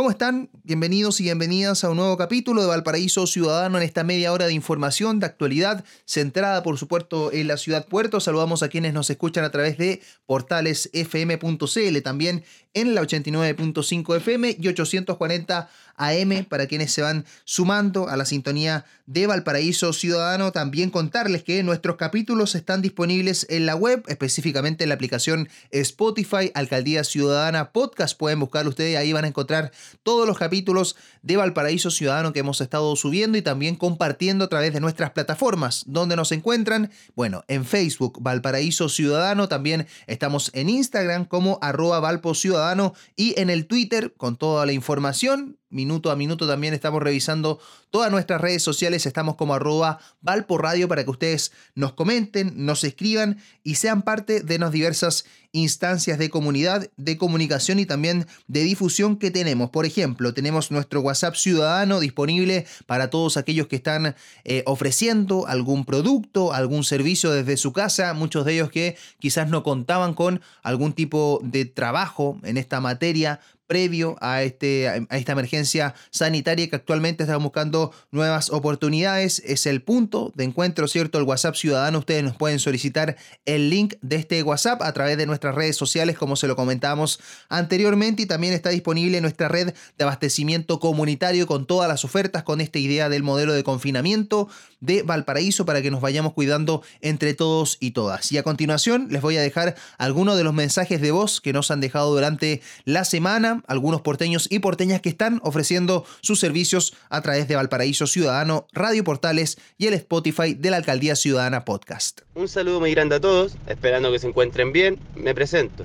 ¿Cómo están? Bienvenidos y bienvenidas a un nuevo capítulo de Valparaíso Ciudadano en esta media hora de información, de actualidad, centrada por supuesto en la ciudad puerto. Saludamos a quienes nos escuchan a través de portalesfm.cl, también en la 89.5 FM y 840 AM para quienes se van sumando a la sintonía de Valparaíso Ciudadano. También contarles que nuestros capítulos están disponibles en la web, específicamente en la aplicación Spotify, Alcaldía Ciudadana Podcast. Pueden buscarlo ustedes, ahí van a encontrar todos los capítulos de Valparaíso Ciudadano que hemos estado subiendo y también compartiendo a través de nuestras plataformas. donde nos encuentran? Bueno, en Facebook, Valparaíso Ciudadano. También estamos en Instagram como arroba Valpo Ciudadano y en el Twitter con toda la información minuto a minuto también estamos revisando todas nuestras redes sociales, estamos como arroba para que ustedes nos comenten, nos escriban y sean parte de las diversas instancias de comunidad, de comunicación y también de difusión que tenemos. Por ejemplo, tenemos nuestro WhatsApp ciudadano disponible para todos aquellos que están eh, ofreciendo algún producto, algún servicio desde su casa, muchos de ellos que quizás no contaban con algún tipo de trabajo en esta materia previo a, este, a esta emergencia sanitaria que actualmente estamos buscando nuevas oportunidades. Es el punto de encuentro, ¿cierto? El WhatsApp Ciudadano. Ustedes nos pueden solicitar el link de este WhatsApp a través de nuestras redes sociales, como se lo comentamos anteriormente. Y también está disponible nuestra red de abastecimiento comunitario con todas las ofertas, con esta idea del modelo de confinamiento de Valparaíso para que nos vayamos cuidando entre todos y todas. Y a continuación les voy a dejar algunos de los mensajes de voz que nos han dejado durante la semana algunos porteños y porteñas que están ofreciendo sus servicios a través de Valparaíso Ciudadano, Radio Portales y el Spotify de la Alcaldía Ciudadana Podcast. Un saludo muy grande a todos, esperando que se encuentren bien, me presento.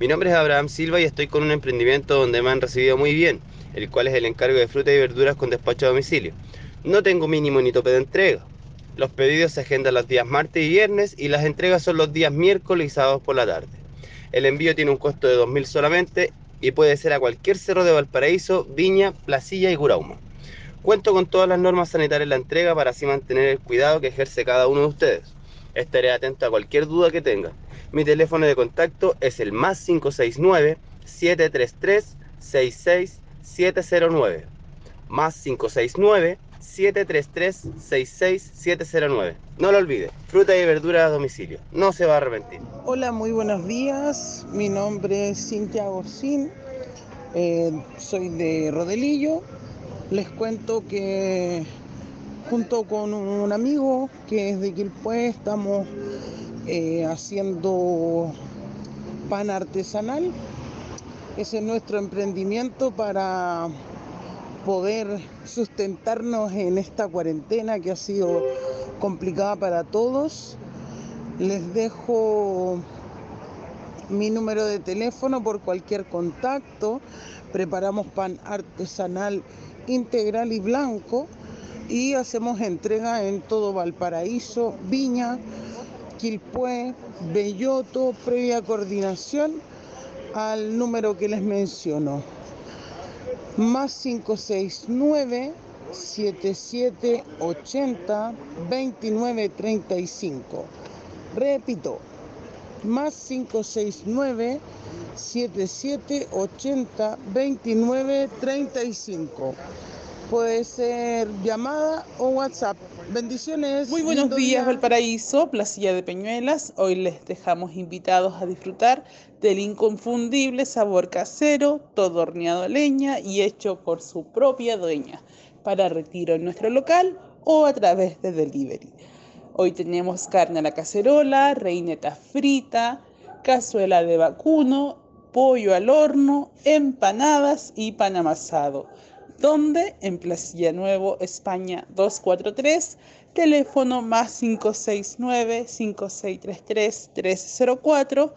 Mi nombre es Abraham Silva y estoy con un emprendimiento donde me han recibido muy bien, el cual es el encargo de frutas y verduras con despacho a domicilio. No tengo mínimo ni tope de entrega. Los pedidos se agendan los días martes y viernes y las entregas son los días miércoles y sábados por la tarde. El envío tiene un costo de 2.000 solamente y puede ser a cualquier cerro de Valparaíso, Viña, Placilla y Curauma. Cuento con todas las normas sanitarias en la entrega para así mantener el cuidado que ejerce cada uno de ustedes. Estaré atento a cualquier duda que tengan. Mi teléfono de contacto es el más 569 733 66709. Más 569 733-66709. No lo olvide, fruta y verdura a domicilio. No se va a arrepentir. Hola, muy buenos días. Mi nombre es Cintia Gorcín. Eh, soy de Rodelillo. Les cuento que junto con un amigo que es de Quilpué estamos eh, haciendo pan artesanal. Ese es nuestro emprendimiento para poder sustentarnos en esta cuarentena que ha sido complicada para todos. Les dejo mi número de teléfono por cualquier contacto. Preparamos pan artesanal integral y blanco y hacemos entrega en todo Valparaíso, Viña, Quilpué, Belloto, previa coordinación al número que les menciono más 569 7780 2935. Repito, más 569 7780 2935. Puede ser llamada o WhatsApp. Bendiciones. Muy buenos días, Valparaíso, Placilla de Peñuelas. Hoy les dejamos invitados a disfrutar del inconfundible sabor casero, todo horneado a leña y hecho por su propia dueña, para retiro en nuestro local o a través de delivery. Hoy tenemos carne a la cacerola, reineta frita, cazuela de vacuno, pollo al horno, empanadas y pan amasado donde en Placilla Nuevo, España 243, teléfono más 569-5633-304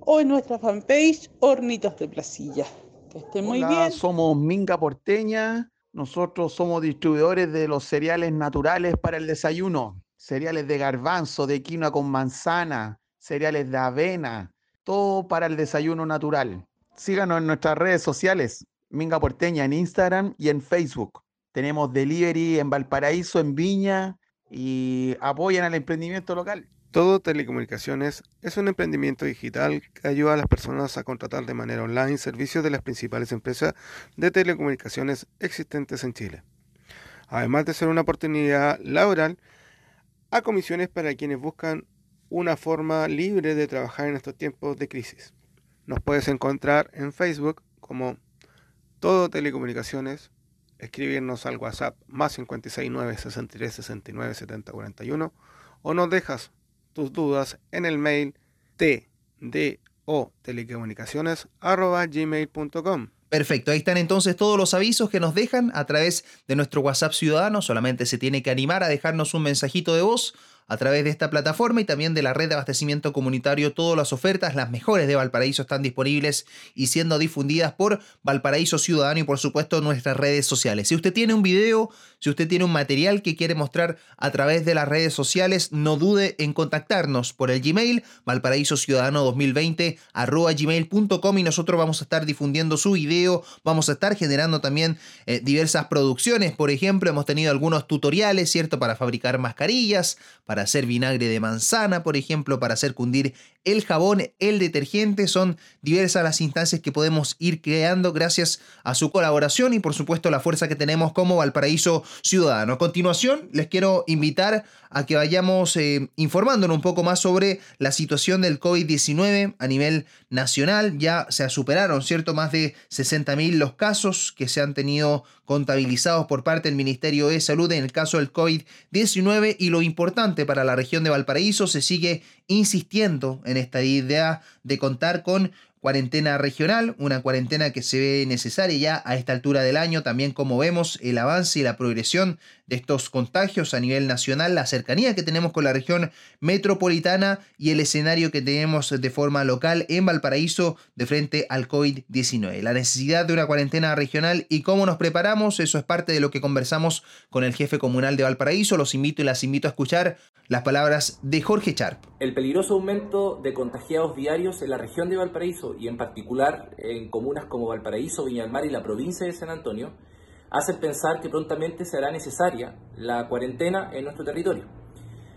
o en nuestra fanpage Hornitos de Placilla. Que estén muy bien. Somos Minga Porteña, nosotros somos distribuidores de los cereales naturales para el desayuno, cereales de garbanzo, de quinoa con manzana, cereales de avena, todo para el desayuno natural. Síganos en nuestras redes sociales, Minga Porteña en Instagram y en Facebook. Tenemos delivery en Valparaíso, en Viña y apoyan al emprendimiento local. Todo Telecomunicaciones es un emprendimiento digital que ayuda a las personas a contratar de manera online servicios de las principales empresas de telecomunicaciones existentes en Chile. Además de ser una oportunidad laboral, a comisiones para quienes buscan una forma libre de trabajar en estos tiempos de crisis. Nos puedes encontrar en Facebook como Todo Telecomunicaciones, escribirnos al WhatsApp más 569 63 69 70 41 o nos dejas tus dudas en el mail tdotelecomunicaciones.gmail.com. Perfecto, ahí están entonces todos los avisos que nos dejan a través de nuestro WhatsApp ciudadano. Solamente se tiene que animar a dejarnos un mensajito de voz a través de esta plataforma y también de la red de abastecimiento comunitario. Todas las ofertas, las mejores de Valparaíso, están disponibles y siendo difundidas por Valparaíso Ciudadano y por supuesto nuestras redes sociales. Si usted tiene un video, si usted tiene un material que quiere mostrar a través de las redes sociales, no dude en contactarnos por el Gmail valparaíso ciudadano 2020 gmail.com y nosotros vamos a estar difundiendo su video, vamos a estar generando también eh, diversas producciones. Por ejemplo, hemos tenido algunos tutoriales, ¿cierto? Para fabricar mascarillas, para hacer vinagre de manzana, por ejemplo, para hacer cundir el jabón, el detergente. Son diversas las instancias que podemos ir creando gracias a su colaboración y por supuesto la fuerza que tenemos como Valparaíso Ciudadano. A continuación, les quiero invitar a que vayamos eh, informándonos un poco más sobre la situación del COVID-19 a nivel nacional. Ya se superaron, ¿cierto? Más de 60.000 los casos que se han tenido contabilizados por parte del Ministerio de Salud en el caso del COVID-19 y lo importante para la región de Valparaíso se sigue insistiendo en esta idea de contar con cuarentena regional, una cuarentena que se ve necesaria ya a esta altura del año, también como vemos el avance y la progresión de estos contagios a nivel nacional, la cercanía que tenemos con la región metropolitana y el escenario que tenemos de forma local en Valparaíso de frente al COVID-19. La necesidad de una cuarentena regional y cómo nos preparamos, eso es parte de lo que conversamos con el jefe comunal de Valparaíso. Los invito y las invito a escuchar las palabras de Jorge Charp. El peligroso aumento de contagiados diarios en la región de Valparaíso y en particular en comunas como Valparaíso, Viña del Mar y la provincia de San Antonio hacen pensar que prontamente será necesaria la cuarentena en nuestro territorio.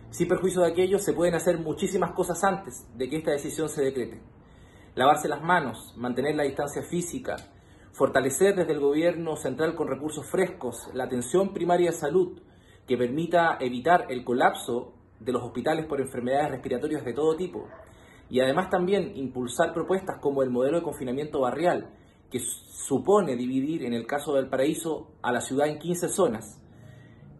Sin perjuicio de aquello, se pueden hacer muchísimas cosas antes de que esta decisión se decrete. Lavarse las manos, mantener la distancia física, fortalecer desde el gobierno central con recursos frescos la atención primaria de salud que permita evitar el colapso de los hospitales por enfermedades respiratorias de todo tipo. Y además también impulsar propuestas como el modelo de confinamiento barrial, que supone dividir en el caso del paraíso a la ciudad en 15 zonas,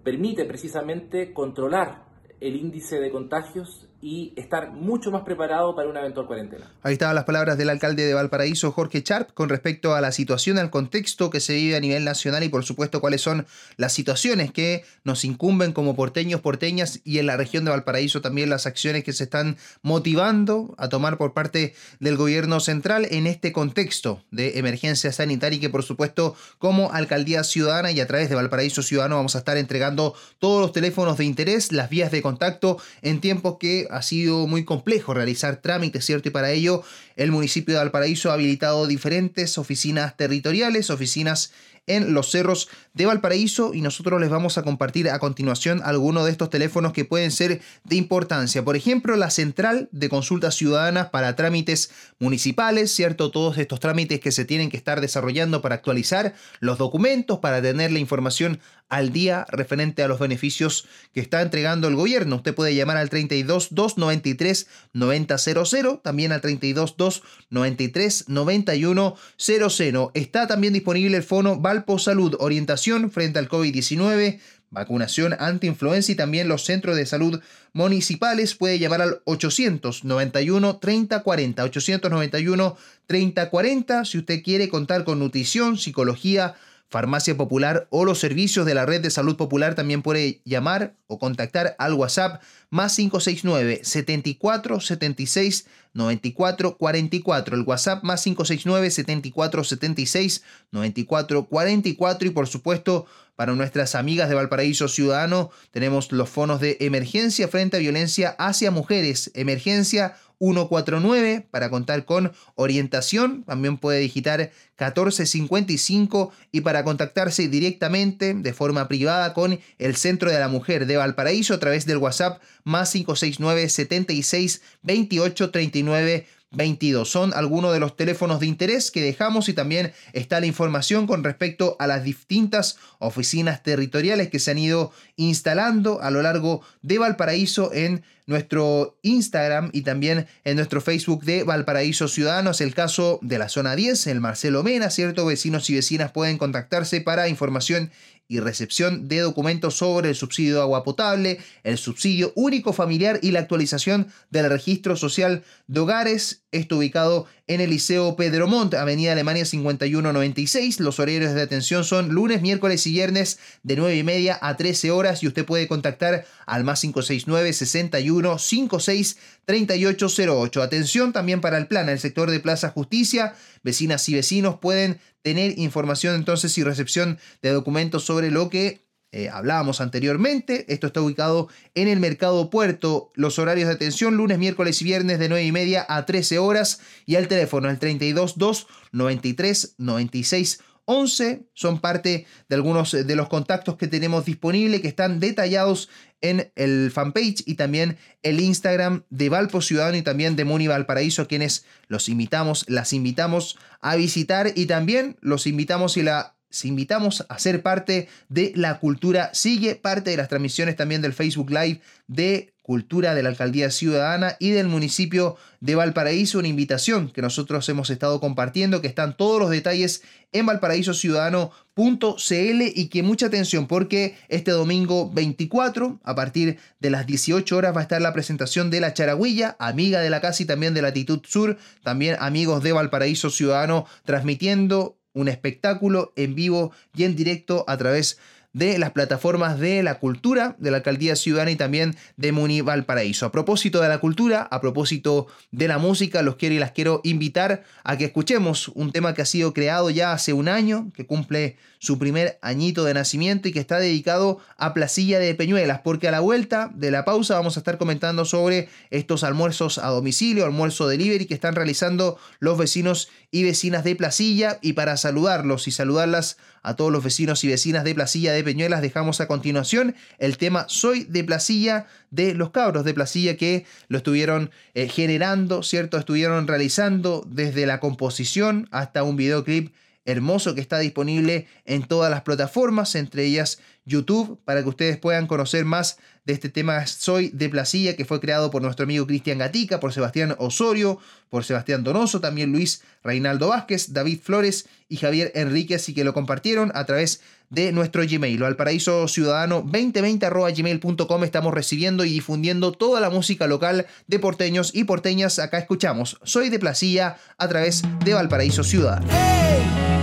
permite precisamente controlar el índice de contagios y estar mucho más preparado para una eventual cuarentena. Ahí estaban las palabras del alcalde de Valparaíso, Jorge Charp, con respecto a la situación, al contexto que se vive a nivel nacional y por supuesto cuáles son las situaciones que nos incumben como porteños, porteñas y en la región de Valparaíso también las acciones que se están motivando a tomar por parte del gobierno central en este contexto de emergencia sanitaria y que por supuesto como alcaldía ciudadana y a través de Valparaíso Ciudadano vamos a estar entregando todos los teléfonos de interés, las vías de contacto en tiempos que ha sido muy complejo realizar trámites, ¿cierto? Y para ello el municipio de Valparaíso ha habilitado diferentes oficinas territoriales, oficinas en los cerros de Valparaíso y nosotros les vamos a compartir a continuación algunos de estos teléfonos que pueden ser de importancia. Por ejemplo, la central de consultas ciudadanas para trámites municipales, ¿cierto? Todos estos trámites que se tienen que estar desarrollando para actualizar los documentos, para tener la información al día referente a los beneficios que está entregando el gobierno. Usted puede llamar al 32 293 9000, también al 32 293 9100. Está también disponible el fono Valpo Salud, orientación frente al COVID-19, vacunación anti-influenza y también los centros de salud municipales. Puede llamar al 891 3040, 891 3040 si usted quiere contar con nutrición, psicología, Farmacia Popular o los servicios de la Red de Salud Popular también puede llamar o contactar al WhatsApp más 569 74 76 94 44. El WhatsApp más 569 74 76 94 44 y por supuesto para nuestras amigas de Valparaíso Ciudadano tenemos los fonos de emergencia frente a violencia hacia mujeres, emergencia 149 para contar con orientación. También puede digitar 1455 y para contactarse directamente de forma privada con el Centro de la Mujer de Valparaíso a través del WhatsApp más 569 76 28 39 22. Son algunos de los teléfonos de interés que dejamos y también está la información con respecto a las distintas oficinas territoriales que se han ido instalando a lo largo de Valparaíso en nuestro Instagram y también en nuestro Facebook de Valparaíso Ciudadanos. El caso de la zona 10, el Marcelo Mena, ¿cierto? Vecinos y vecinas pueden contactarse para información y recepción de documentos sobre el subsidio de agua potable, el subsidio único familiar y la actualización del registro social de hogares. Esto ubicado en el Liceo Pedro Montt, Avenida Alemania 5196. Los horarios de atención son lunes, miércoles y viernes de 9 y media a 13 horas y usted puede contactar al más 569 61 56 3808. Atención también para el plan, el sector de Plaza Justicia. Vecinas y vecinos pueden tener información entonces y recepción de documentos sobre lo que eh, hablábamos anteriormente. Esto está ubicado en el Mercado Puerto. Los horarios de atención lunes, miércoles y viernes de 9 y media a 13 horas. Y al teléfono el 322 93 96 11 son parte de algunos de los contactos que tenemos disponibles que están detallados en el fanpage y también el Instagram de Valpo Ciudadano y también de Muni Valparaíso, a quienes los invitamos, las invitamos a visitar y también los invitamos y la invitamos a ser parte de la cultura. Sigue parte de las transmisiones también del Facebook Live de Cultura de la Alcaldía Ciudadana y del municipio de Valparaíso. Una invitación que nosotros hemos estado compartiendo, que están todos los detalles en valparaísociudadano.cl y que mucha atención porque este domingo 24 a partir de las 18 horas va a estar la presentación de la Charagüilla, amiga de la casa y también de Latitud Sur, también amigos de Valparaíso Ciudadano transmitiendo un espectáculo en vivo y en directo a través de las plataformas de la cultura de la Alcaldía Ciudadana y también de Muni Valparaíso. A propósito de la cultura, a propósito de la música, los quiero y las quiero invitar a que escuchemos un tema que ha sido creado ya hace un año, que cumple su primer añito de nacimiento y que está dedicado a Placilla de Peñuelas, porque a la vuelta de la pausa vamos a estar comentando sobre estos almuerzos a domicilio, almuerzo delivery que están realizando los vecinos y vecinas de Placilla y para saludarlos y saludarlas a todos los vecinos y vecinas de Placilla de Peñuelas dejamos a continuación el tema Soy de Placilla de los cabros de Placilla que lo estuvieron eh, generando, ¿cierto? Estuvieron realizando desde la composición hasta un videoclip hermoso que está disponible en todas las plataformas, entre ellas YouTube, para que ustedes puedan conocer más de este tema Soy de Placilla, que fue creado por nuestro amigo Cristian Gatica, por Sebastián Osorio, por Sebastián Donoso, también Luis Reinaldo Vázquez, David Flores y Javier Enríquez, y que lo compartieron a través de nuestro Gmail, o al paraíso ciudadano 2020 gmail.com. Estamos recibiendo y difundiendo toda la música local de porteños y porteñas. Acá escuchamos Soy de Placilla a través de Valparaíso Ciudadano. arbolestero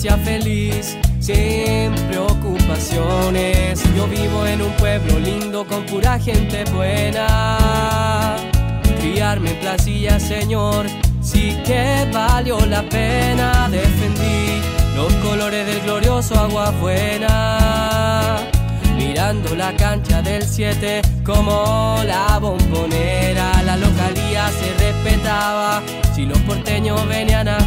infancia feliz, sin preocupaciones. Yo vivo en un pueblo lindo con pura gente buena. Criarme en placilla, señor, sí que valió la pena. Defendí los colores del glorioso agua buena mirando la cancha del 7 como la bombonera. La localía se respetaba si los porteños venían a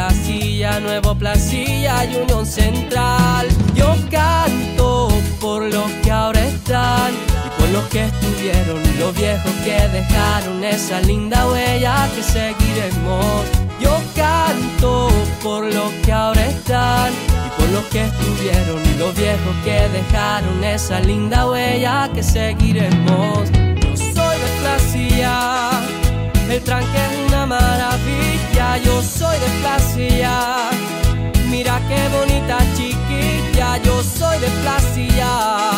Placilla, Nuevo Placilla y Unión Central. Yo canto por los que ahora están y por los que estuvieron, los viejos que dejaron esa linda huella que seguiremos. Yo canto por los que ahora están por los que estuvieron y los viejos que dejaron esa linda huella que seguiremos. Yo soy de Placilla, el tranque es una maravilla. Yo soy de Placilla, mira qué bonita chiquilla. Yo soy de Placilla,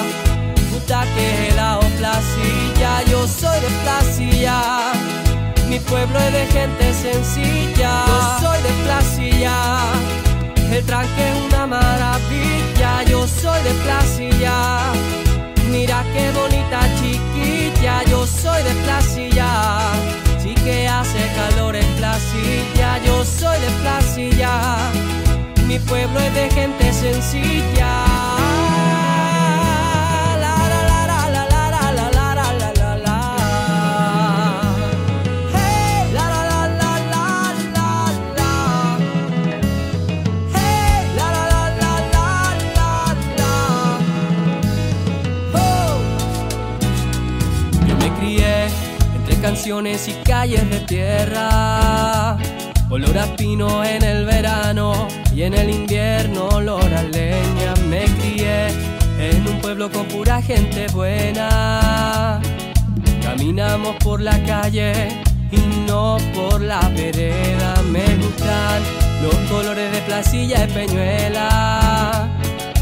puta que la Placilla. Yo soy de Placilla, mi pueblo es de gente sencilla. Yo soy de Placilla El tranque es una maravilla, yo soy de Placilla. Mira qué bonita chiquilla, Oh. Yo me crié entre canciones y calles de tierra. Olor a pino en el verano en el invierno olor a leña. Me crié en un pueblo con pura gente buena. Caminamos por la calle y no por la vereda. Me gustan los colores de placilla y peñuela.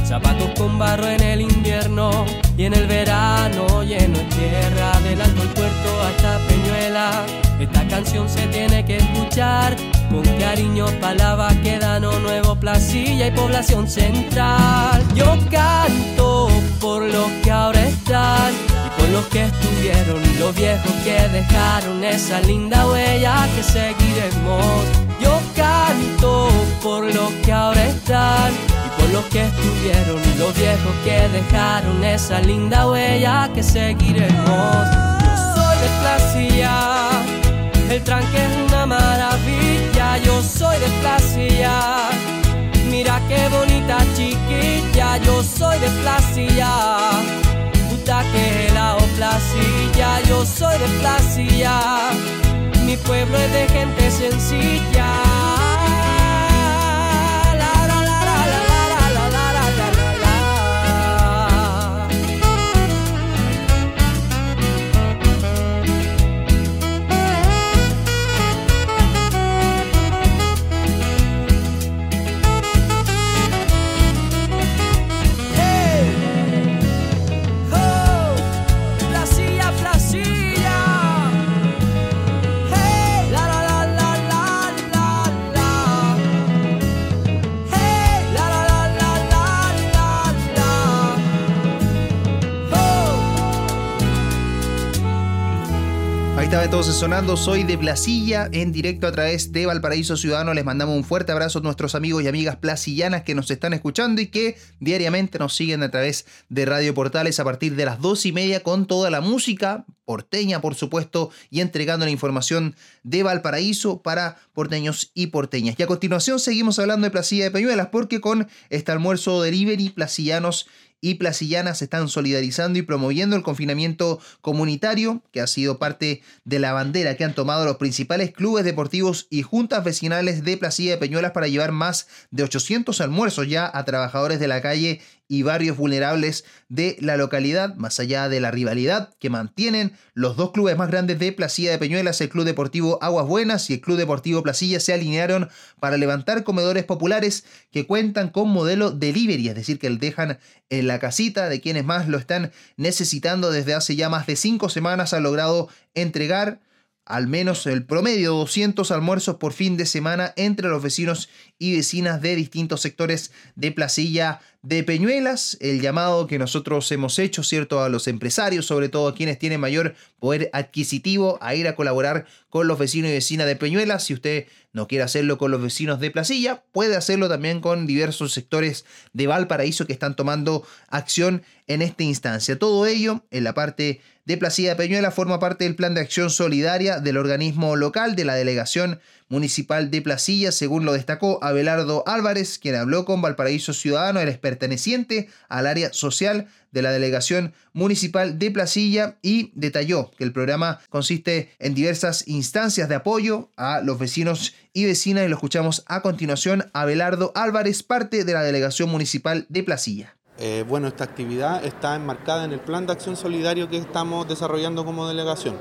Zapatos con barro en el invierno y en el verano lleno de tierra. Del alto el puerto hasta Peñuela. Esta canción se tiene que escuchar con cariño pa' la Baquedano, Nuevo Placilla y Población Central. Yo canto por los que ahora están y por los que estuvieron los viejos que dejaron esa linda huella que seguiremos. Yo canto por los que ahora están y por los que estuvieron los viejos que dejaron esa linda huella que seguiremos. Yo soy de Placilla. El tranque es una maravilla, yo soy de Placilla. Mira qué bonita chiquilla, yo soy de Placilla. Puta que la o Placilla, yo soy de Placilla. Mi pueblo es de gente sencilla. Sonando Soy de Placilla en directo a través de Valparaíso Ciudadano. Les mandamos un fuerte abrazo a nuestros amigos y amigas placillanas que nos están escuchando y que diariamente nos siguen a través de Radio Portales a partir de las dos y media con toda la música porteña, por supuesto, y entregando la información de Valparaíso para porteños y porteñas. Y a continuación seguimos hablando de Placilla de Peñuelas porque con este almuerzo delivery placillanos y placillanas se están solidarizando y promoviendo el confinamiento comunitario, que ha sido parte de la bandera que han tomado los principales clubes deportivos y juntas vecinales de Placilla de Peñuelas para llevar más de 800 almuerzos ya a trabajadores de la calle y barrios vulnerables de la localidad, más allá de la rivalidad que mantienen los dos clubes más grandes de Placilla de Peñuelas, el Club Deportivo Aguas Buenas y el Club Deportivo Placilla, se alinearon para levantar comedores populares que cuentan con modelo delivery, es decir, que dejan en la casita de quienes más lo están necesitando. Desde hace ya más de cinco semanas, han logrado entregar al menos el promedio 200 almuerzos por fin de semana entre los vecinos y vecinas de distintos sectores de Placilla de Peñuelas. El llamado que nosotros hemos hecho, ¿cierto?, a los empresarios, sobre todo a quienes tienen mayor poder adquisitivo, a ir a colaborar con los vecinos y vecinas de Peñuelas. Si usted no quiere hacerlo con los vecinos de Placilla, puede hacerlo también con diversos sectores de Valparaíso que están tomando acción en esta instancia. Todo ello en la parte de Placilla de Peñuela forma parte del plan de acción solidaria del organismo local de la delegación municipal de Placilla, según lo destacó Abelardo Álvarez, quien habló con Valparaíso Ciudadano, él es perteneciente al área social de la delegación municipal de Placilla y detalló que el programa consiste en diversas instancias de apoyo a los vecinos y vecinas y lo escuchamos a continuación. Abelardo Álvarez, parte de la delegación municipal de Placilla. Eh, bueno, esta actividad está enmarcada en el plan de acción solidario que estamos desarrollando como delegación.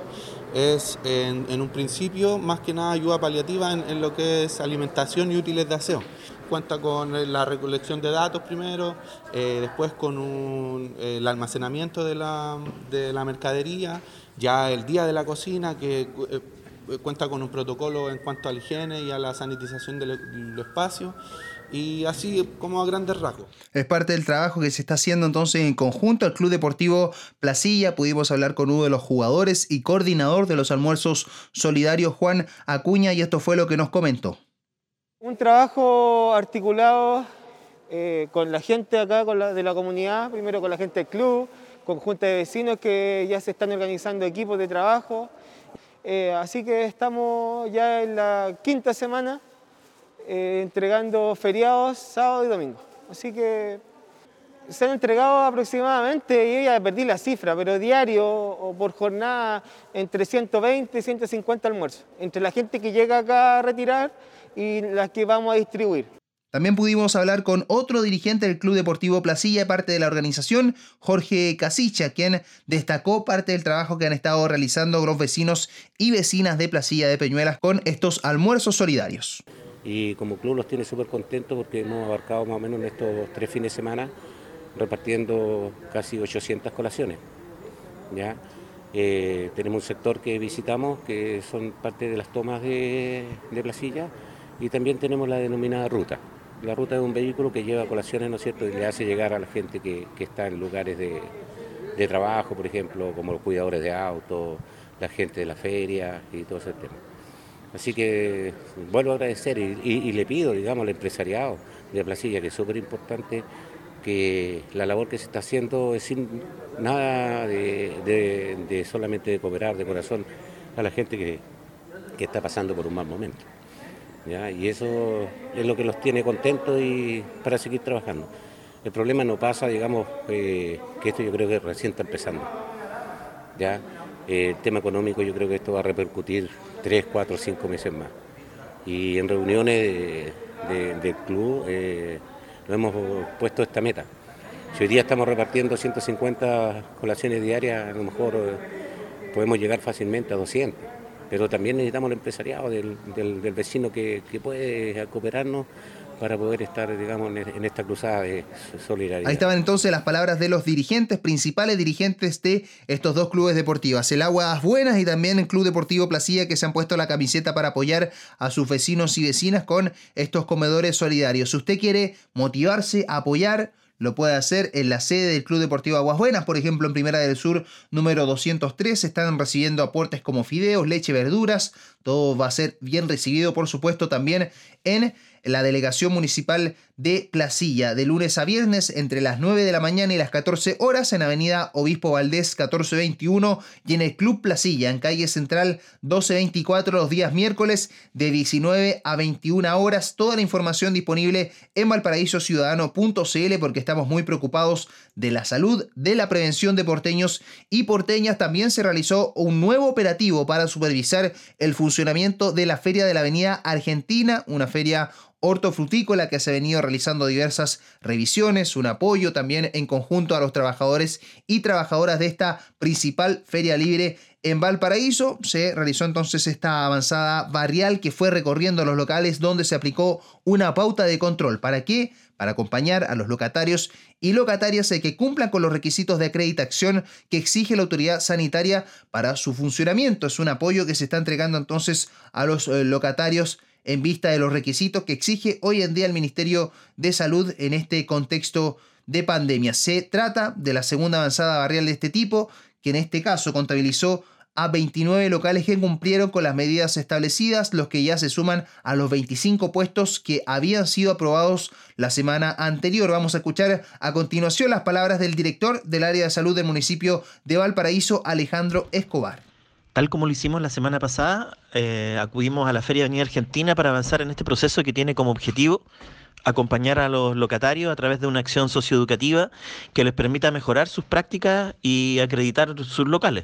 Es en, un principio más que nada ayuda paliativa en, lo que es alimentación y útiles de aseo. Cuenta con la recolección de datos primero, eh, después con eh, el almacenamiento de la, de la, mercadería, ya el día de la cocina que cuenta con un protocolo en cuanto a la higiene y a la sanitización del, del espacio y así como a grandes rasgos. Es parte del trabajo que se está haciendo entonces en conjunto al Club Deportivo Placilla. Pudimos hablar con uno de los jugadores y coordinador de los almuerzos solidarios, Juan Acuña, y esto fue lo que nos comentó. Un trabajo articulado eh, con la gente acá con la, de la comunidad, primero con la gente del club, con junta de vecinos que ya se están organizando equipos de trabajo. Eh, así que estamos ya en la quinta semana eh, entregando feriados sábado y domingo. Así que se han entregado aproximadamente, yo ya perdí la cifra, pero diario o por jornada entre 120 y 150 almuerzos, entre la gente que llega acá a retirar y las que vamos a distribuir. También pudimos hablar con otro dirigente del Club Deportivo Placilla, parte de la organización, Jorge Casicha, quien destacó parte del trabajo que han estado realizando los vecinos y vecinas de Placilla de Peñuelas con estos almuerzos solidarios y como club los tiene súper contentos porque hemos abarcado más o menos en estos tres fines de semana repartiendo casi 800 colaciones. ¿ya? Eh, tenemos un sector que visitamos que son parte de las tomas de, de Placilla y también tenemos la denominada ruta. La ruta es un vehículo que lleva colaciones, ¿no es cierto?, y le hace llegar a la gente que, que está en lugares de, de trabajo, por ejemplo, como los cuidadores de autos, la gente de la feria y todo ese tema. Así que vuelvo a agradecer y, le pido, digamos, al empresariado de Placilla, que es súper importante, que la labor que se está haciendo es sin nada de, solamente de cooperar de corazón a la gente que, está pasando por un mal momento. Y eso es lo que los tiene contentos y para seguir trabajando. El problema no pasa, digamos, eh, que esto yo creo que recién está empezando. ¿ya? el tema económico yo creo que esto va a repercutir tres, cuatro, cinco meses más. Y en reuniones del club eh, nos hemos puesto esta meta. Si hoy día estamos repartiendo 150 colaciones diarias, a lo mejor eh, podemos llegar fácilmente a 200. Pero también necesitamos el empresariado del, vecino que, que puede cooperarnos para poder estar, digamos, en esta cruzada de. Ahí estaban entonces las palabras de los dirigentes, principales dirigentes de estos dos clubes deportivos, el Aguas Buenas y también el Club Deportivo Placilla, que se han puesto la camiseta para apoyar a sus vecinos y vecinas con estos comedores solidarios. Si usted quiere motivarse, apoyar, lo puede hacer en la sede del Club Deportivo Aguas Buenas, por ejemplo, en Primera del Sur número 203. Están recibiendo aportes como fideos, leche, verduras. Todo va a ser bien recibido, por supuesto, también en la delegación municipal de Placilla, de lunes a viernes entre las 9 de la mañana y las 14 horas en Avenida Obispo Valdés 1421 y en el Club Placilla, en calle Central 1224 los días miércoles de 19 a 21 horas. Toda la información disponible en valparaísociudadano.cl porque estamos muy preocupados de la salud, de la prevención de porteños y porteñas. También se realizó un nuevo operativo para supervisar el funcionamiento de la Feria de la Avenida Argentina, una feria hortofrutícola que se ha venido realizando diversas revisiones, un apoyo también en conjunto a los trabajadores y trabajadoras de esta principal feria libre en Valparaíso. Se realizó entonces esta avanzada barrial que fue recorriendo los locales donde se aplicó una pauta de control. ¿Para qué? Para acompañar a los locatarios y locatarias que cumplan con los requisitos de acreditación que exige la autoridad sanitaria para su funcionamiento. Es un apoyo que se está entregando entonces a los eh, locatarios en vista de los requisitos que exige hoy en día el Ministerio de Salud en este contexto de pandemia. Se trata de la segunda avanzada barrial de este tipo, que en este caso contabilizó a 29 locales que cumplieron con las medidas establecidas, los que ya se suman a los 25 puestos que habían sido aprobados la semana anterior. Vamos a escuchar a continuación las palabras del director del área de salud del municipio de Valparaíso, Alejandro Escobar. Tal como lo hicimos la semana pasada, eh, acudimos a la Feria de Avenida Argentina para avanzar en este proceso que tiene como objetivo acompañar a los locatarios a través de una acción socioeducativa que les permita mejorar sus prácticas y acreditar sus locales.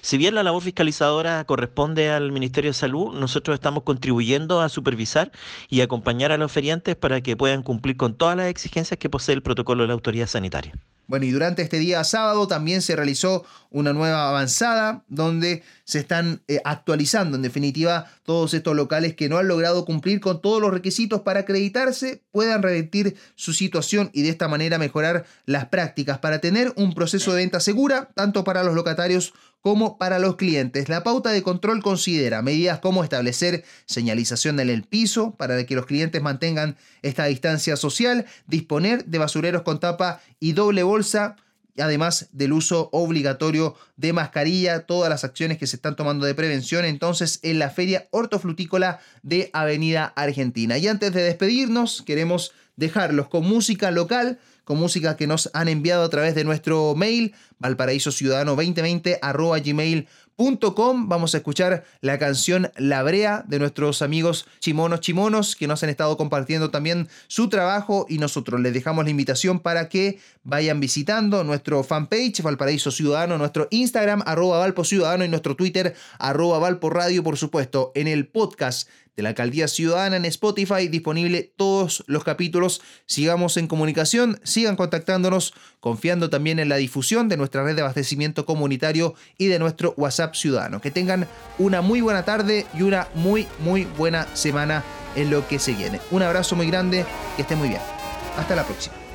Si bien la labor fiscalizadora corresponde al Ministerio de Salud, nosotros estamos contribuyendo a supervisar y acompañar a los feriantes para que puedan cumplir con todas las exigencias que posee el protocolo de la autoridad sanitaria. Bueno, y durante este día sábado también se realizó una nueva avanzada donde se están eh, actualizando. En definitiva, todos estos locales que no han logrado cumplir con todos los requisitos para acreditarse puedan revertir su situación y de esta manera mejorar las prácticas para tener un proceso de venta segura, tanto para los locatarios como para los clientes. La pauta de control considera medidas como establecer señalización en el piso para que los clientes mantengan esta distancia social, disponer de basureros con tapa y doble bolsa, además del uso obligatorio de mascarilla, todas las acciones que se están tomando de prevención entonces en la Feria Hortofrutícola de Avenida Argentina. Y antes de despedirnos, queremos dejarlos con música local con música que nos han enviado a través de nuestro mail, valparaísociudadano2020 gmail.com. Vamos a escuchar la canción La Brea de nuestros amigos Chimonos Chimonos que nos han estado compartiendo también su trabajo y nosotros les dejamos la invitación para que vayan visitando nuestro fanpage Valparaíso Ciudadano, nuestro Instagram arroba Valpo Ciudadano y nuestro Twitter arroba Valpo Radio, por supuesto, en el podcast de la Alcaldía Ciudadana en Spotify, disponible todos los capítulos. Sigamos en comunicación, sigan contactándonos, confiando también en la difusión de nuestra red de abastecimiento comunitario y de nuestro WhatsApp ciudadano. Que tengan una muy buena tarde y una muy, muy buena semana en lo que se viene. Un abrazo muy grande, que estén muy bien. Hasta la próxima.